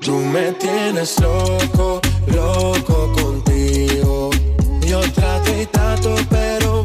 Tú me tienes loco, loco contigo. Yo trato y trato, pero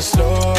slow.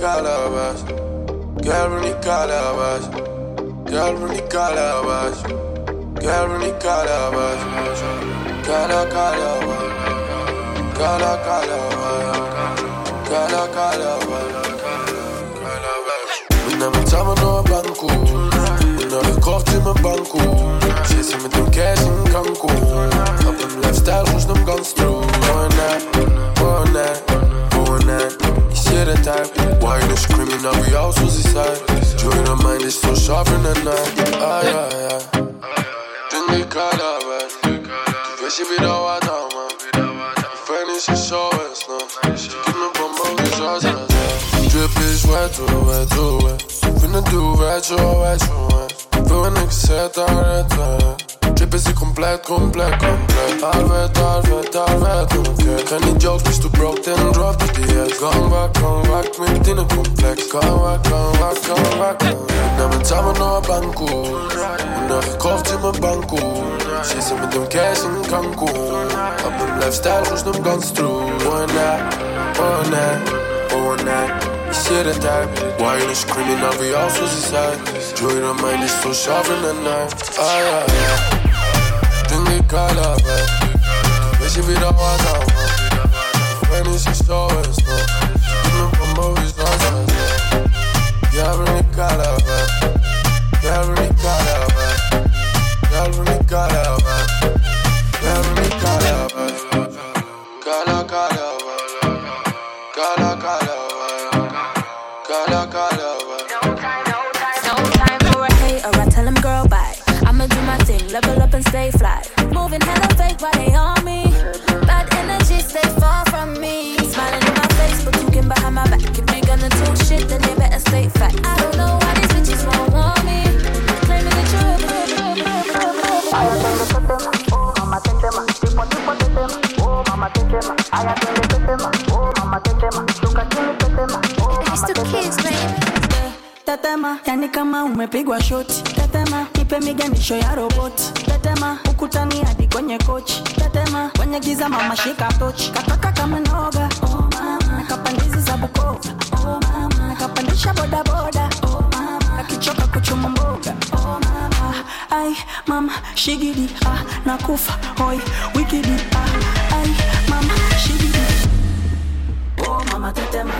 calabash. Girl in the calabash. Girl in the calabash. Girl in the calabash. Cala calabash. Cala calabash. Cala calabash. And every time I know Bangkok. Naar de kocht in mijn banko. Zit ze met een cash in Cancun. Op een lifestyle, hoe snel ganz true. One night, one night, one Type. Why you screaming, now we all so side. Join her mind is so sharp in the night. Ah, ja, ja. Ding die calabash. Du weißt, ich wieder was da, man. Ich es so ist, ne. Gib mir Bombe, wie soll? Drip is wet, wet, wet. Finna do wet, oh, wet, oh, wet. Wil niks zetten, retten. Drip is hier compleet, compleet, compleet. Alvet, alvet, alvet, oké. Geen die jokes, dus too broke, then drop the DS. Gang back, gang back, met in een complex. Gang back, gang back, gang back, gang back. Nemen samen naar Bangkok. Naar gekocht in mijn banko. Zit ze met een cash in Cancun. Op een lifestyle, hoe snel ganz true. One night, one night, one night. Ich sehe den Type. Why you screaming, now we all so side. Join her mind is so sharp in the night. Ah, ja, ja. Ding die calabash. Du weißt, ich wieder was da, man. Wenn ich es so ist, ne. Gib mir Bombe, wie soll sein? Ja, bring die calabash. Ja, bring die calabash. Ja, bring umepigwa shoti. Tetema, ipe miganisho ya roboti. Tetema, ukutani hadi kwenye kochi. Tetema, kwenye giza mama shika tochi. Kataka kama noga. Oh mama, nakapandizi za Bukova. Oh mama, nakapandisha boda boda. Oh mama, akichoka kuchuma mboga. Oh mama, ai mama shigidi ah nakufa hoi wikidi ah ai mama shigidi. Oh mama. Tetema.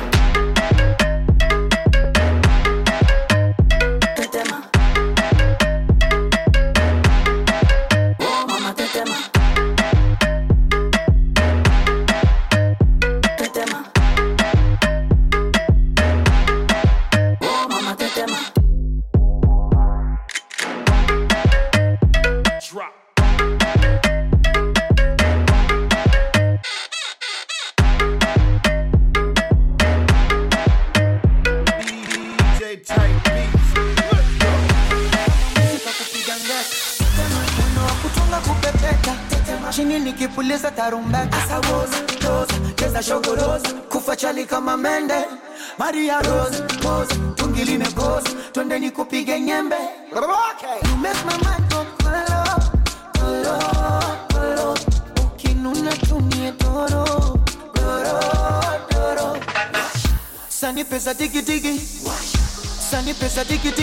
a ticket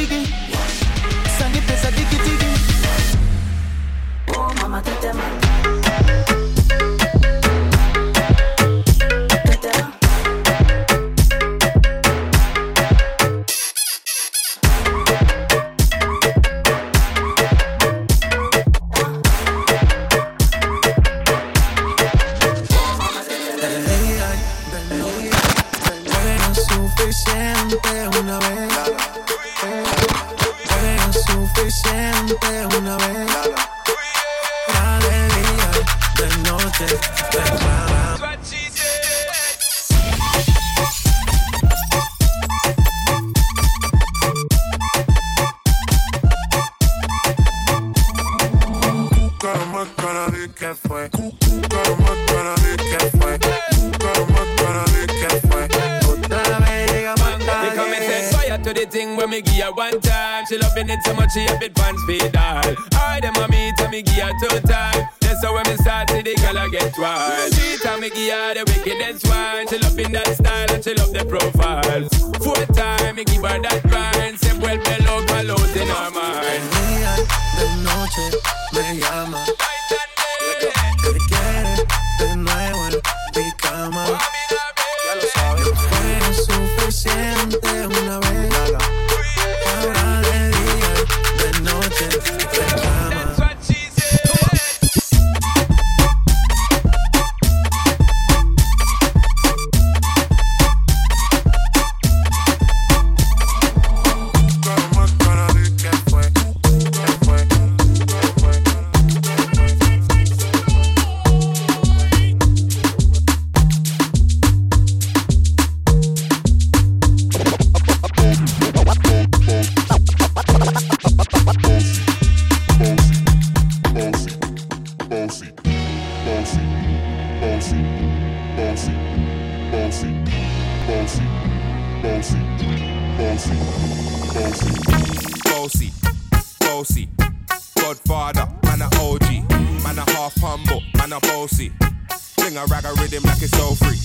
Godfather, man a OG, man a half humble, man a bossy. Sing a rag a rhythm like it's so free.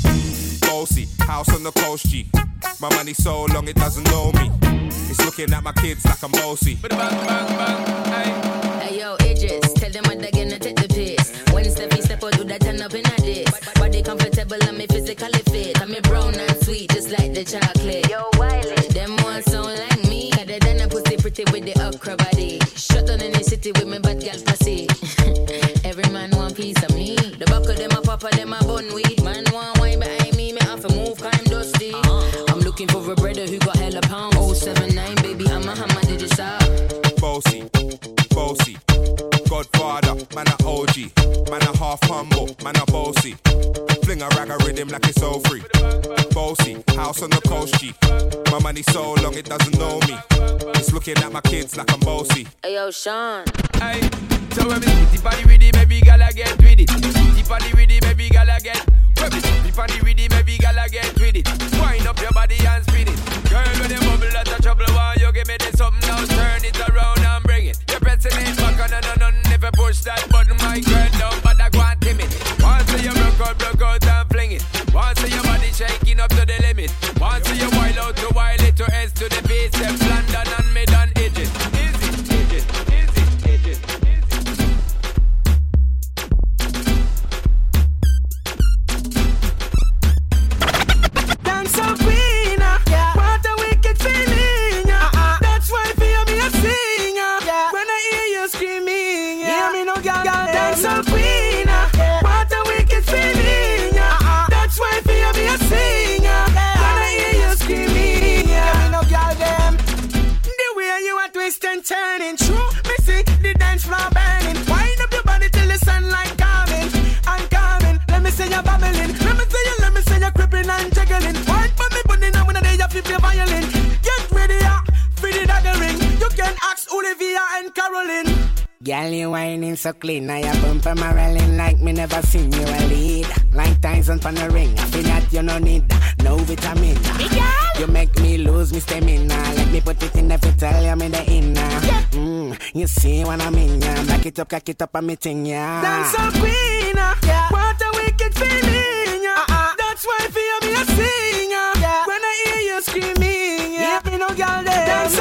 Bossy, house on the coast G. My money so long it doesn't know me. It's looking at my kids like I'm bossy. Bang, bang, bang. Hey yo, Idris, tell them what they're gonna take the piss. When Steffi step out, do that turn up in a this. Body comfortable and me physically fit. I'm me brown and sweet, just like the chocolate. Down in the city with me bad girl pussy. Every man want piece of me. The back of them a papa, them a bun weed. Man want wine behind me, me have to move, cause I'm dusty. Uh-huh. I'm looking for a brother who got hella pound. 079, baby, I'm a hammer, did it up. Bossy, bossy, Godfather, man a OG, man a half humble, man a bossy. Fling a rag a rhythm like it's so free. Bossy, house on the coast G. My money so long it doesn't know me. It's looking at my kids like I'm bossy. Hey yo, Sean. Aye. So when me tip on the rhythm, every gal I get with it. Tip on the rhythm, every gal I get. When me tip on the rhythm, every gal I get with it. Wind up your body and spin it. Girl, when you bubble, that's a trouble. Why you give me this something now? Turn it around and bring it. You're pressing it back on and on and never push that button. My girl, down, Let me see you babbling. Let me see you, let me see you creeping and jiggling. Wind for me, bunny, now when I day you your violin. Get ready, yeah, for the daggering. You can ask Olivia and Caroline. Girl, you whining so clean. Now your bumper rolling like me never seen you a lead. Like Tyson on the ring. I feel that you no need no vitamin. You make me lose me stamina. Let me put it in the tell you me the inner. Mm, you see what I mean, yeah. Back it up, cock it up, I'm meeting, yeah. Dance so queen, uh, what a wicked feeling. uh, That's why feel me a sing. uh, When I hear you screaming, yeah, me no girl there. Dance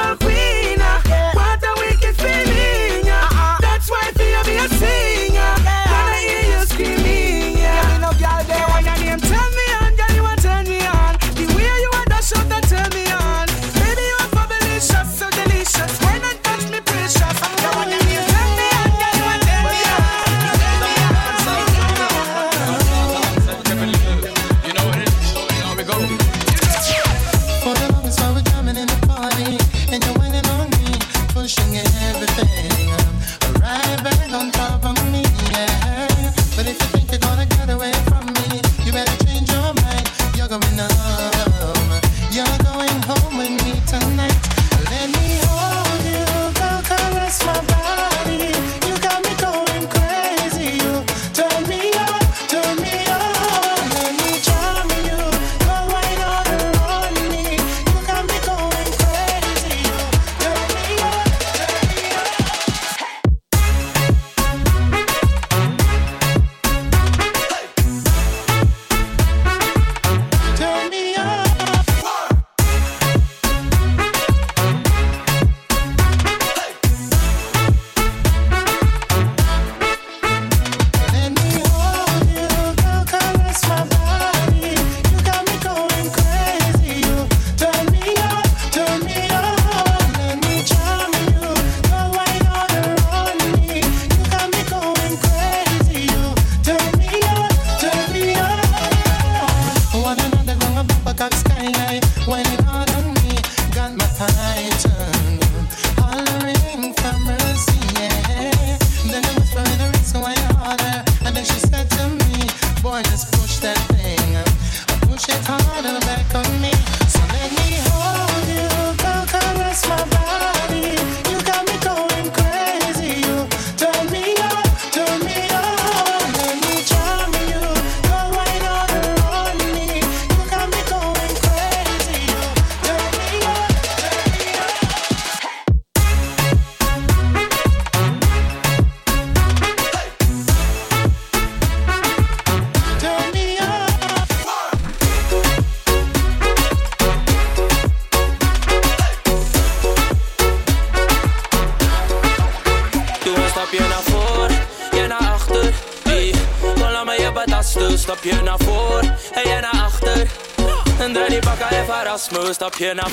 verras me,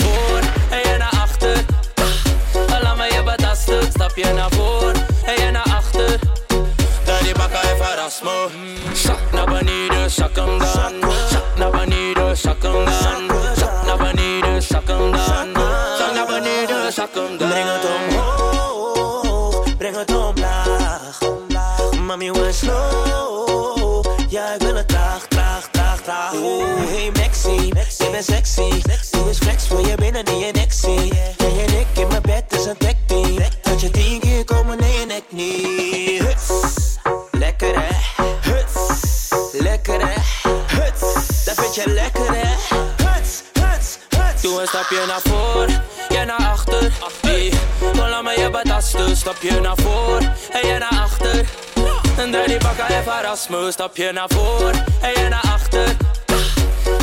Draai die bakken en verras me. Stapje naar voor en jij naar achter.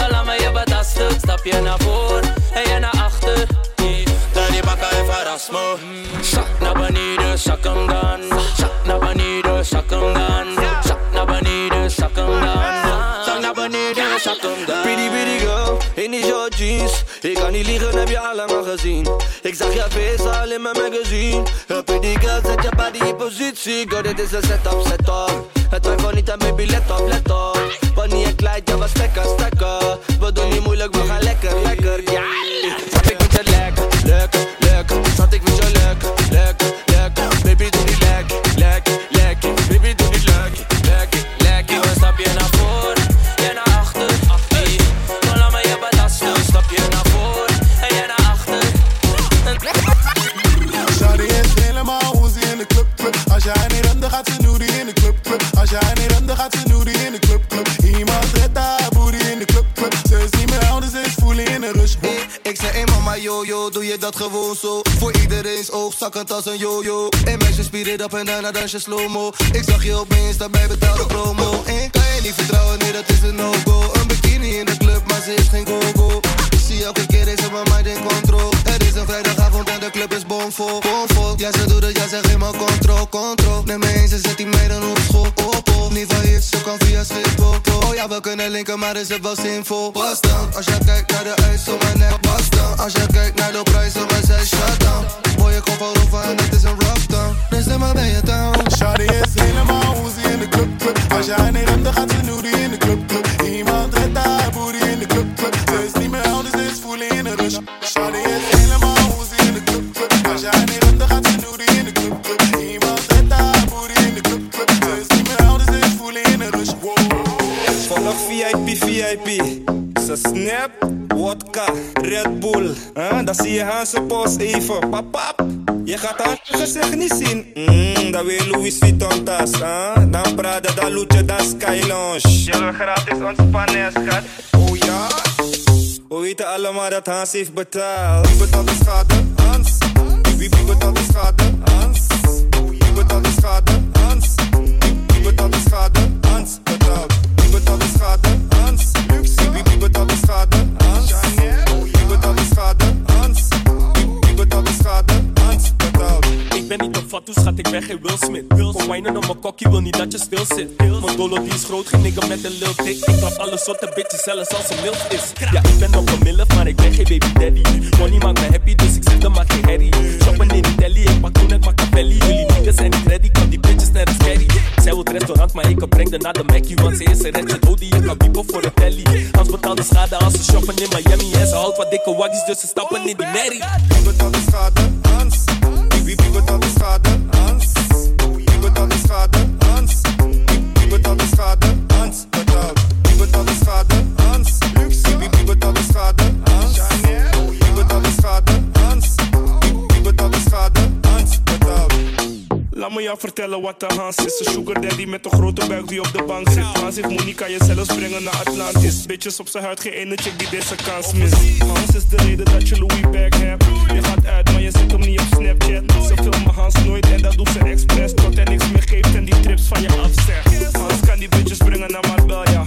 Laat me je betasten. Stapje naar voor en jij naar achter. Hey, die bakken en verras me. Zak naar beneden, zak hem dan. Zak naar beneden, zak hem dan. Zak naar beneden, zak hem dan. Naar beneden, zak hem dan. Pretty pretty girl, in die short jeans. Ik kan niet liegen, heb je al lang al gezien. Ik zag je face al in mijn magazine. Een pretty girl, zet je body in positie. Girl, dit is een setup, setup Het twijfel niet aan baby, let op, let op. Wanneer je kleid, ja, wat stekken, stekken We doen niet moeilijk, we gaan lekker, lekker, yo, yo, doe je dat gewoon zo? Voor iedereen's oog, zakkend als een yo-yo. En meisje, spier it up en daarna dans je slow-mo. Ik zag je opeens, daarbij betaalde promo. En kan je niet vertrouwen, nee, dat is een no-go. Een bikini in de club, maar ze is geen go-go. Ik zie elke keer, is mijn mind in control. Het is een vrijdagavond en de club is bomvol. Bomvol, ja, ze doet het, ja, ze geeft me control, control. Neem me eens, ze zet die meiden op school, op, op. Niet van hier, ze kan via Schiphol. Oh ja, we kunnen linken, maar is het wel zinvol. Pas dan, als jij kijkt naar de ijs op mijn nek, pas dan. Als jij kijkt naar de prijs op mijn zij, shut down. Mooie kop van Rofa en het is een rough down. Dus dan maar ben je down. Shawty is helemaal hoe ze in de club, club. Als jij niet rent, dan gaat ze noody in de club, club. Iemand redt haar booty in de club, Ze snap, wodka, Red Bull. Huh? Dan zie je Hanse post even. Pap, pap. Je gaat haar gezicht niet zien. Mm, dan weer Louis Vuitton tas. Huh? Dan Prada, dan Luce, dan Sky Lounge. Je wil gratis ontspannen, schat. Oh ja? We weten allemaal dat Hans heeft betaald. Wie betaalt de schade? Hans. Wie, wie betaalt de schade? Hans. Wie betaalt de schade? Hans. Wie betaalt de schade? Hans betaalt. Wie betaalt de schade? Wie betaalt de schade? Hans. Ben niet een fatu, schat, ik ben geen Will Smith. Kom wijnen op mijn kokkie, wil niet dat je stil zit. Mijn dolo die is groot, geen nigga met een lil dik. Ik trap alle soorten bitches, zelfs als een milf is. Ja, ik ben op een milf, maar ik ben geen baby daddy. Money maakt me happy, dus ik zit er maar geen herrie. Shoppen in die telly, ik pak toen het Machiavelli. Jullie niggas zijn niet ready, kan die bitches net als carry. Zij wil het restaurant, maar ik breng haar naar de Mackie. Want ze is een retje dood die je kan piepen voor de telly. Als betaalt de schade als ze shoppen in Miami. En ze houdt wat dikke waggies, dus ze stappen in die merrie. Wie betaalt de schade? Hans. Wie, wie, wie betaalt de schade? Hans. Wie wie betaalt de schade? Laat me jou vertellen wat de Hans is. Een sugar daddy met een grote buik die op de bank zit. Hans heeft kan je zelfs brengen naar Atlantis. Bitches op zijn huid, geen ene chick die deze kans mist. Hans is de reden dat je Louis bag hebt. Je gaat uit, maar je zet hem niet op Snapchat. Ze filmen Hans nooit en dat doet ze expres. Tot hij niks meer geeft en die trips van je afzegt. Hans kan die bitches brengen naar Marbella.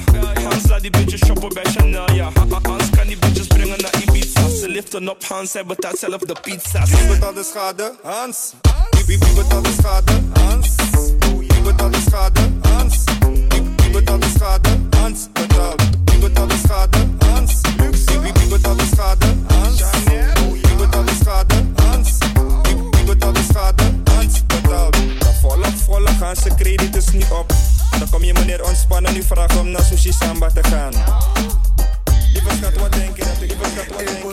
Hans laat die bitches shoppen bij Chanel, ja. Hans kan die bitches brengen naar Ibiza. Ze liften op Hans, hij betaalt zelf de pizza's. Wie betaalt de schade? Hans. De schade? ontspannen, nu vraag om naar Sushi Samba te gaan. Schat, wat dat ik, schat, wat?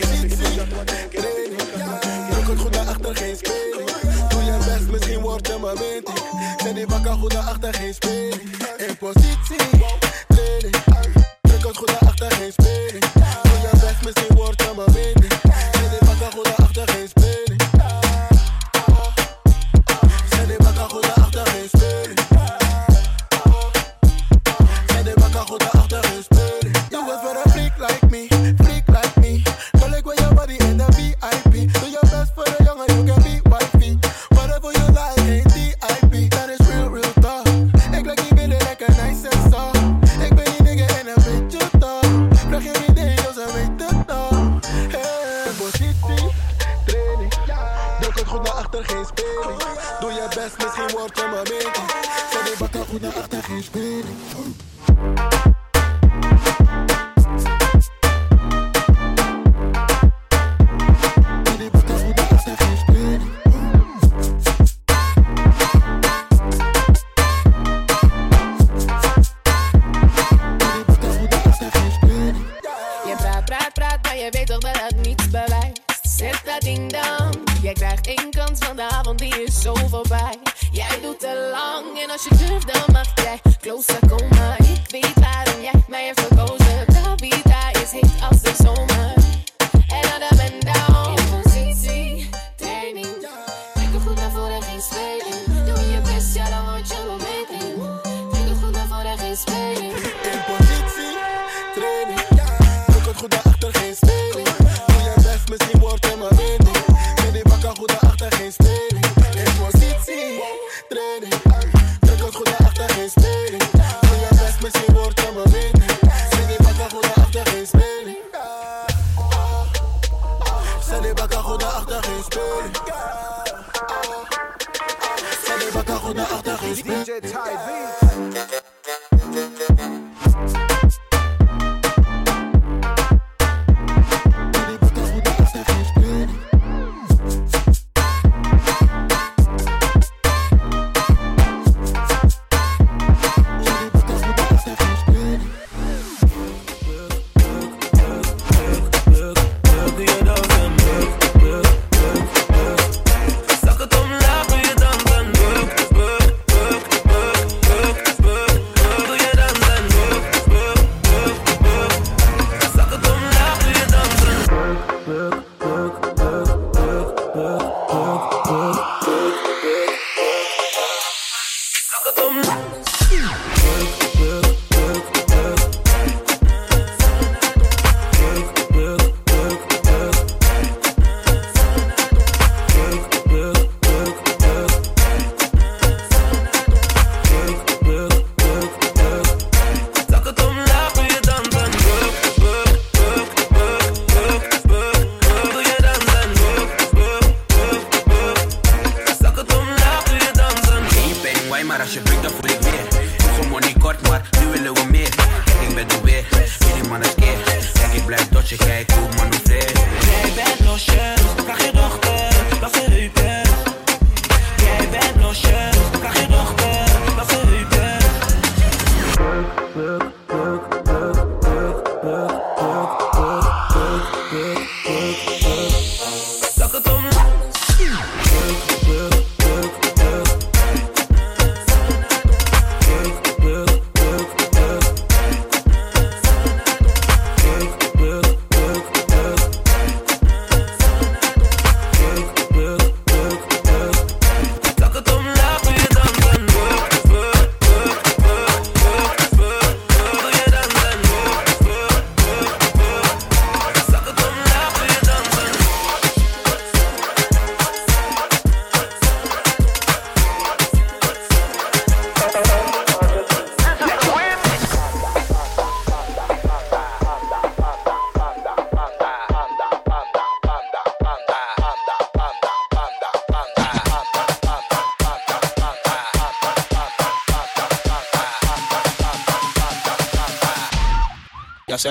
Hey.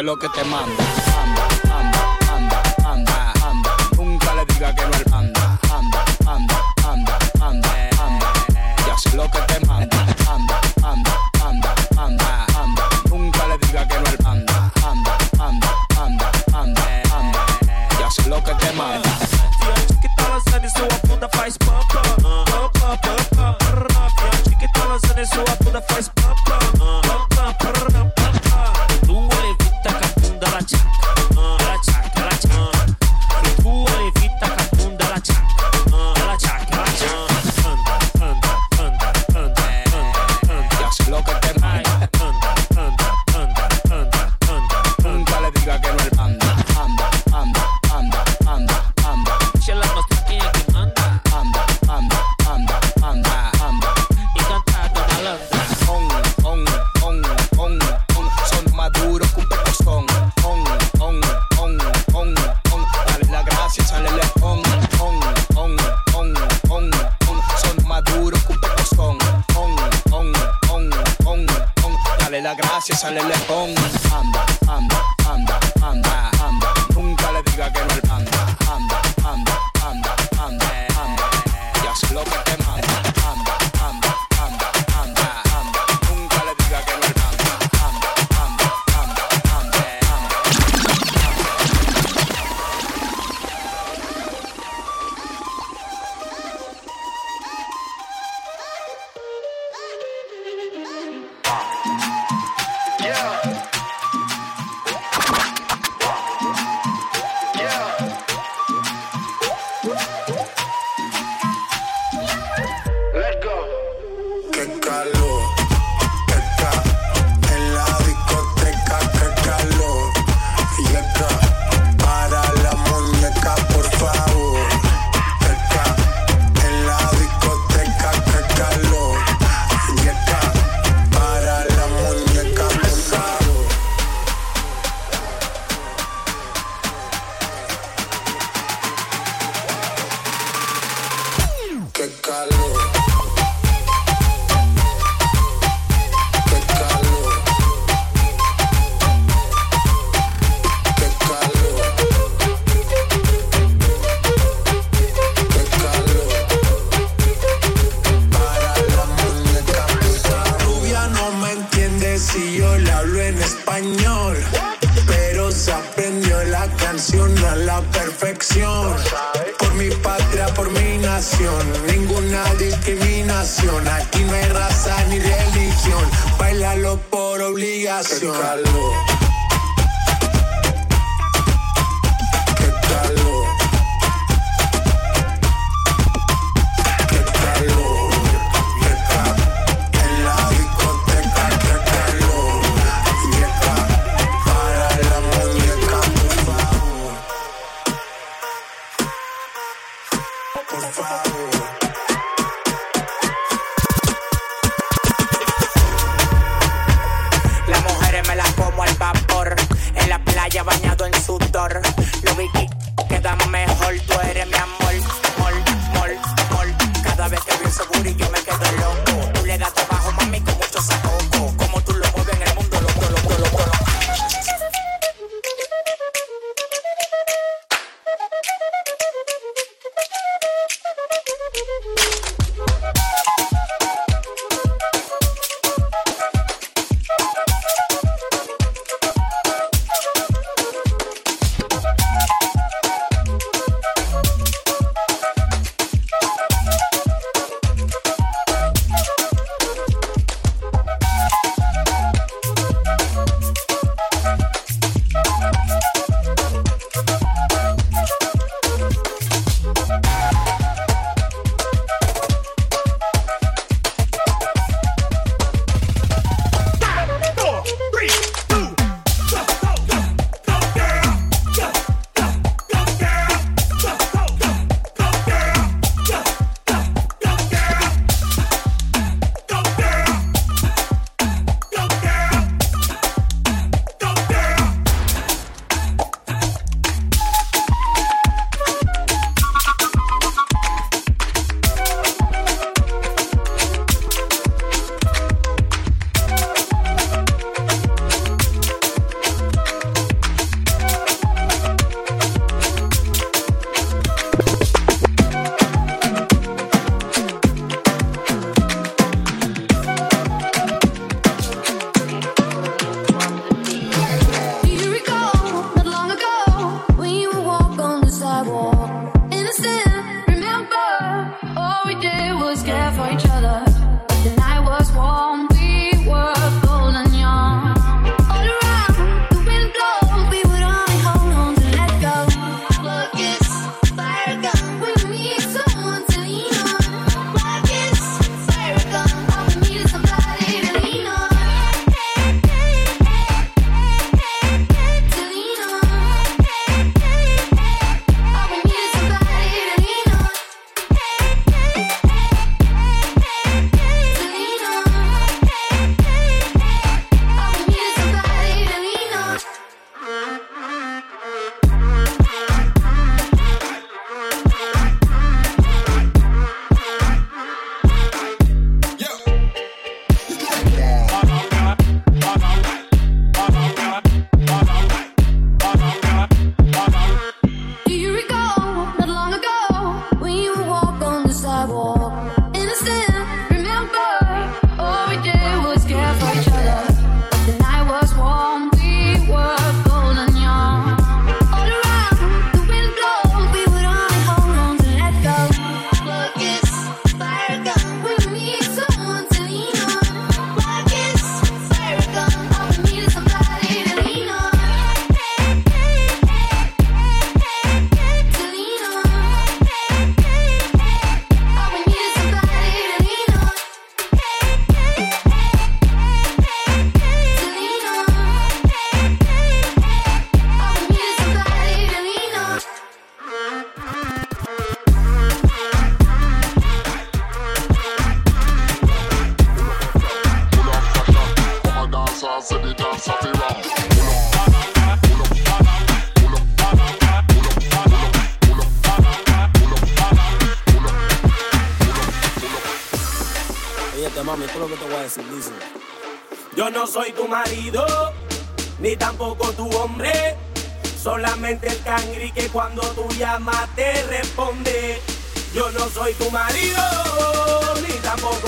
Lo que te manda.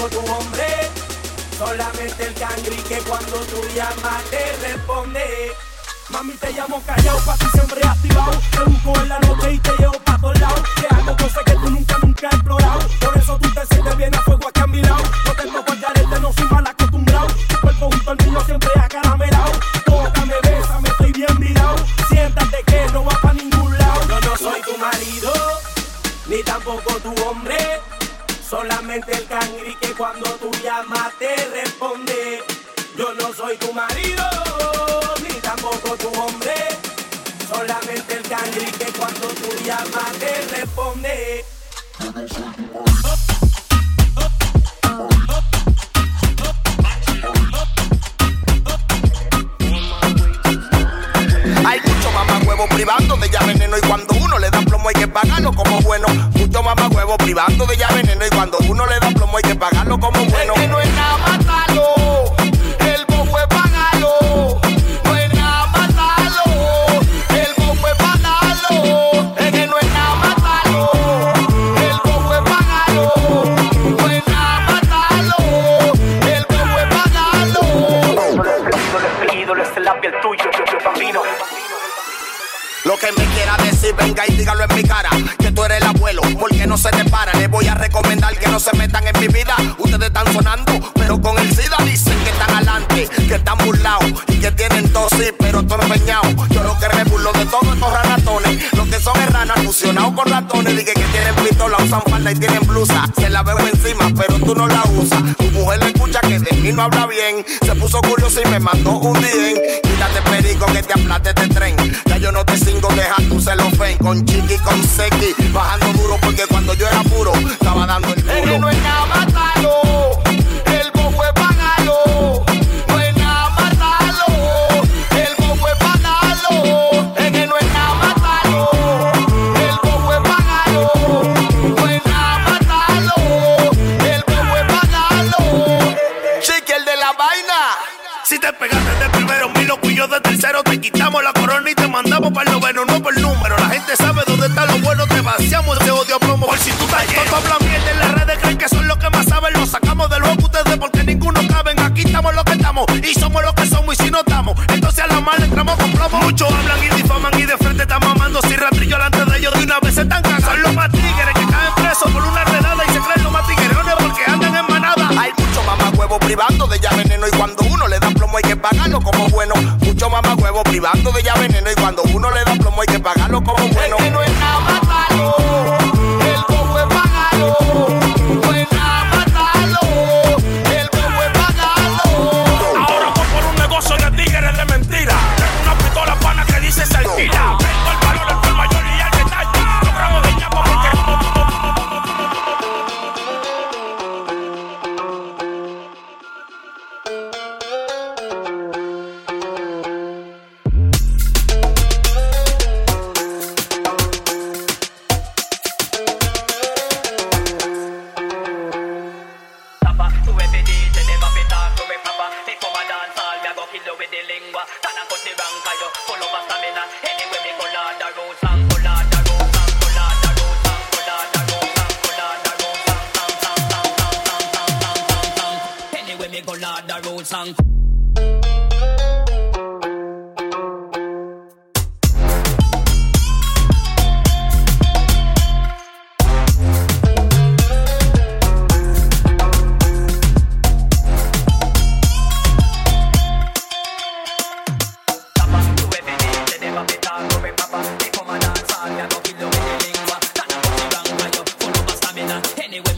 tu hombre. Solamente el cangri que cuando tú llamas te responde. Mami, te llamo callao, pa' ti siempre activado. Te busco en la noche y te llevo pa' todos lados. Te hago cosas que tú nunca, nunca has explorado. Por eso tú te sientes bien a fuego aquí. dama te responde, yo no soy tu marido, ni tampoco tu hombre, solamente el cangri que cuando tú llamaste. usan falda y tienen blusa. Se la veo encima, pero tú no la usas. Tu mujer la escucha que de mí no habla bien. Se puso curiosa y me mandó un día. Quítate perico que te aplaste de tren. Ya yo no te cingo, deja tu celofén. Con chiqui, con sequi, bajando Hoy si tú estás,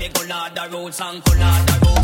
me the roads and the roads.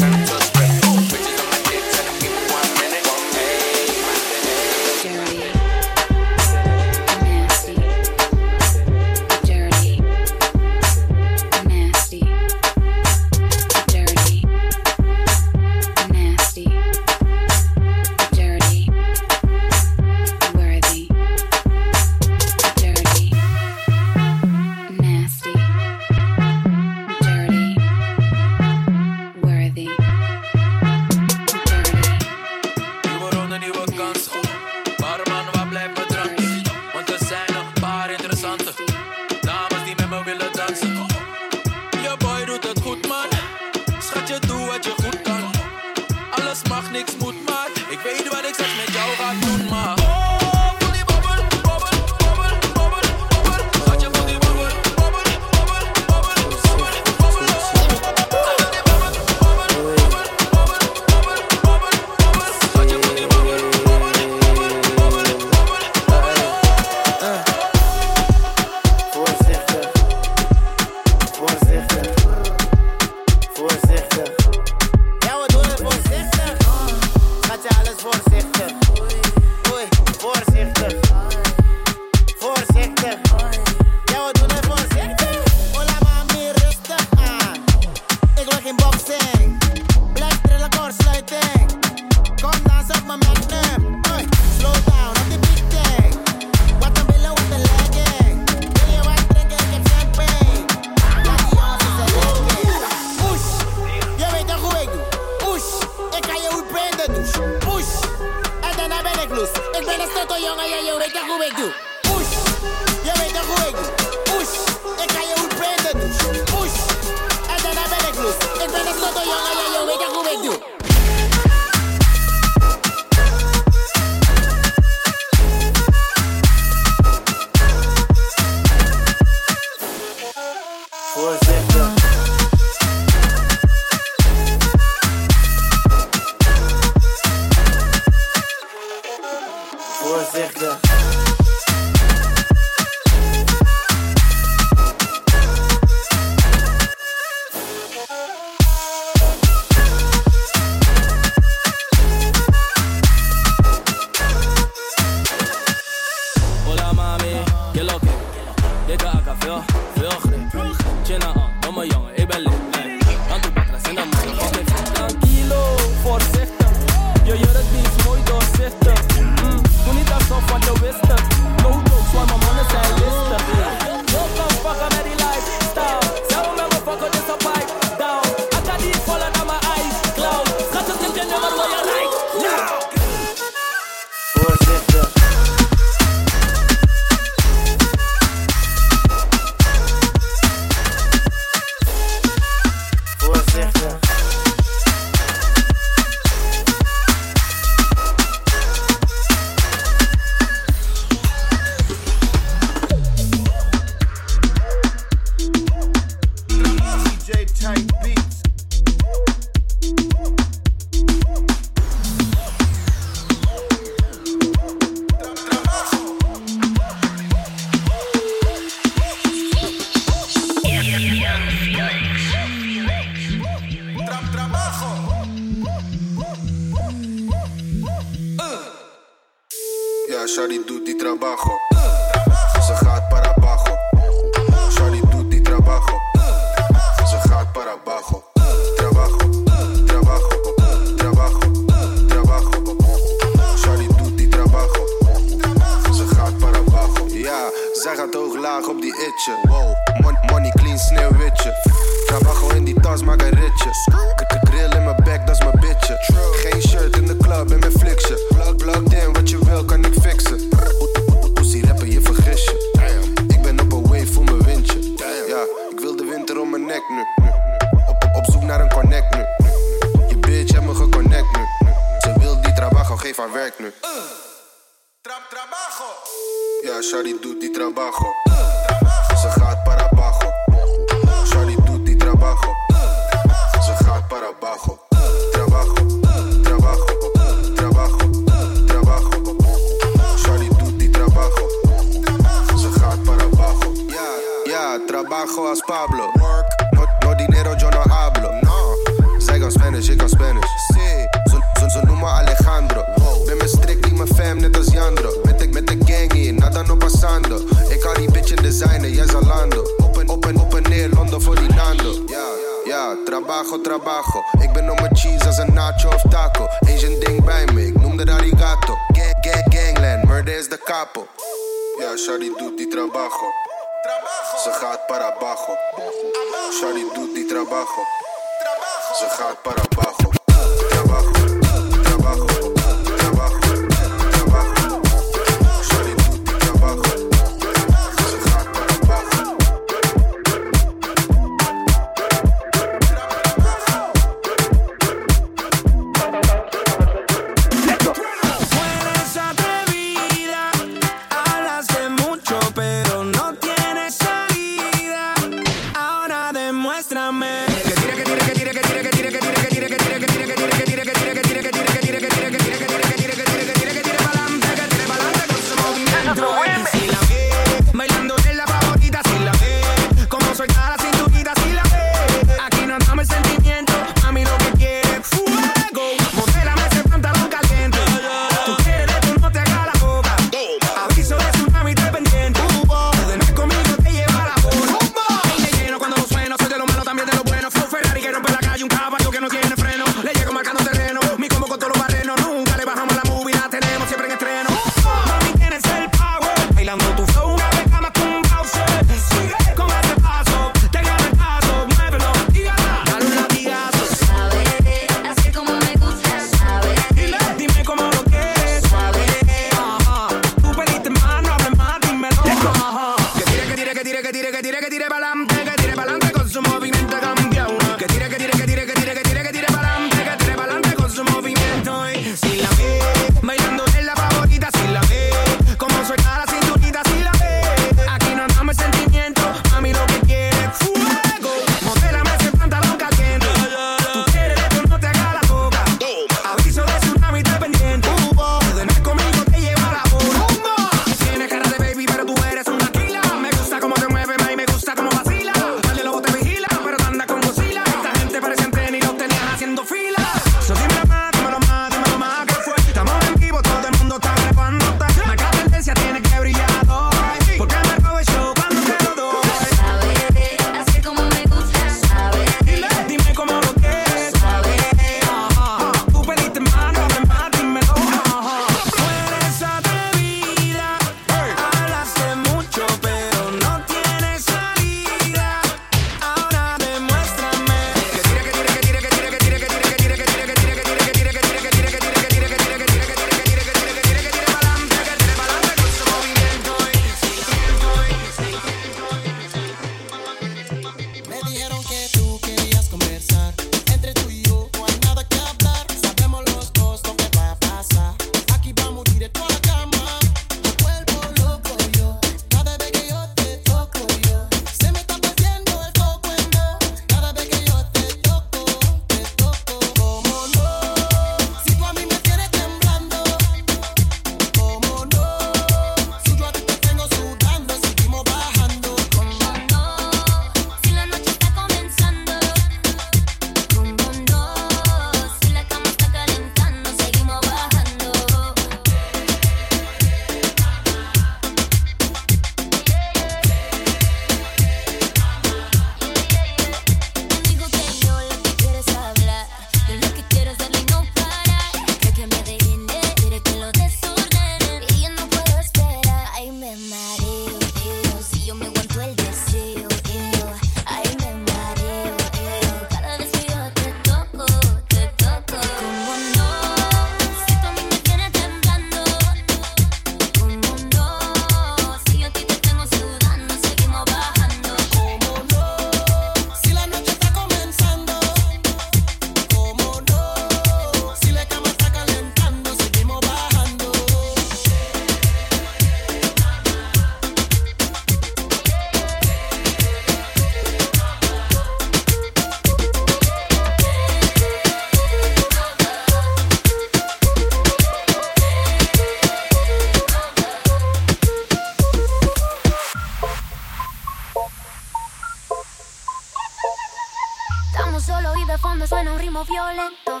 Violento.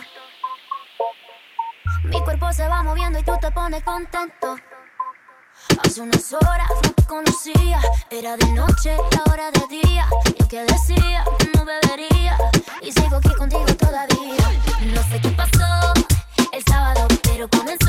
Mi cuerpo se va moviendo y tú te pones contento. Hace unas horas no te conocía, era de noche, ahora de día. Y que decía que no bebería, y sigo aquí contigo todavía. No sé qué pasó el sábado, pero comenzó el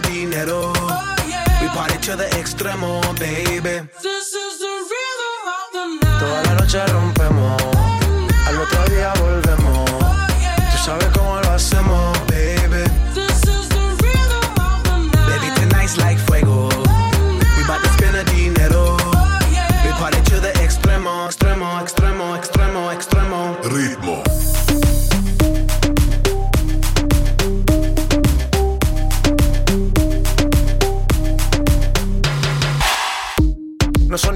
dinero. Oh, Mi de extremo, baby. This is the. Toda la noche rompemos. Al otro día volvemos. Oh, Tú sabes cómo lo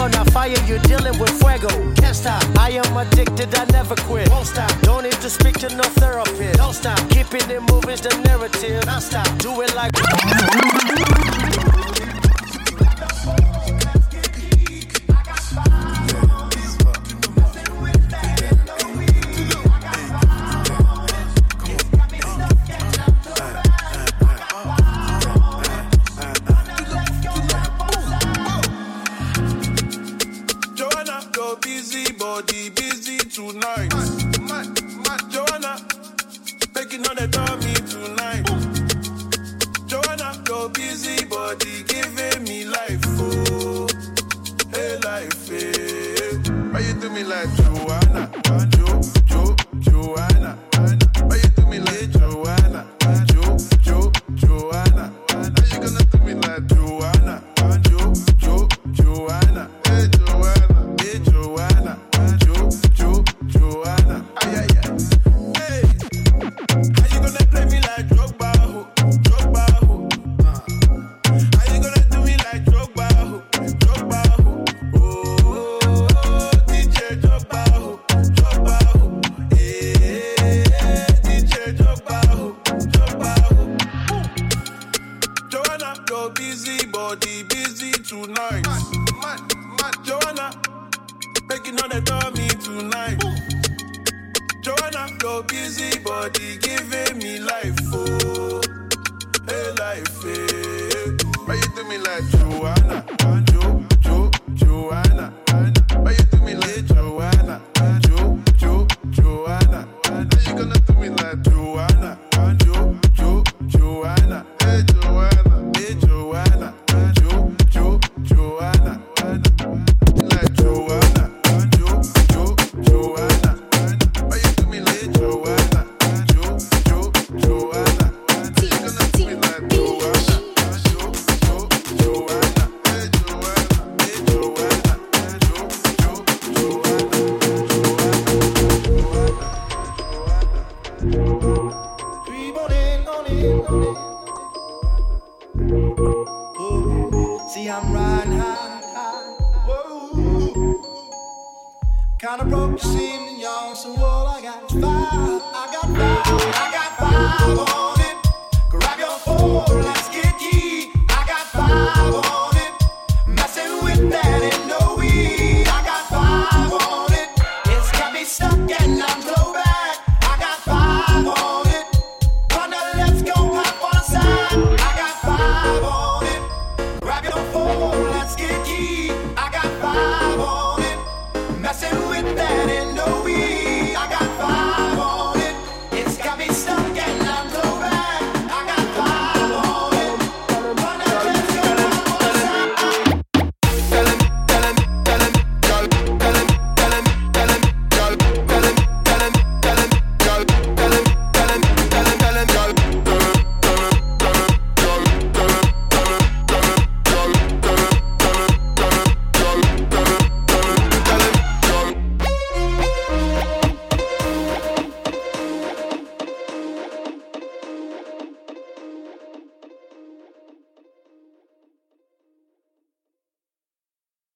On a fire, you're dealing with fuego. Can't stop, I am addicted, I never quit. Won't stop, don't need to speak to no therapist. Don't stop, keeping it moving's the narrative. Don't stop, do it like. Everybody busy tonight. Man, man, man. Joanna, making all the dummy tonight. Ooh. Joanna, your busy body giving me life. Oh, hey, life. Hey. Why you do me like Joanna? Jo, Jo, Joanna. life. Eh. Why you do me like Joanna?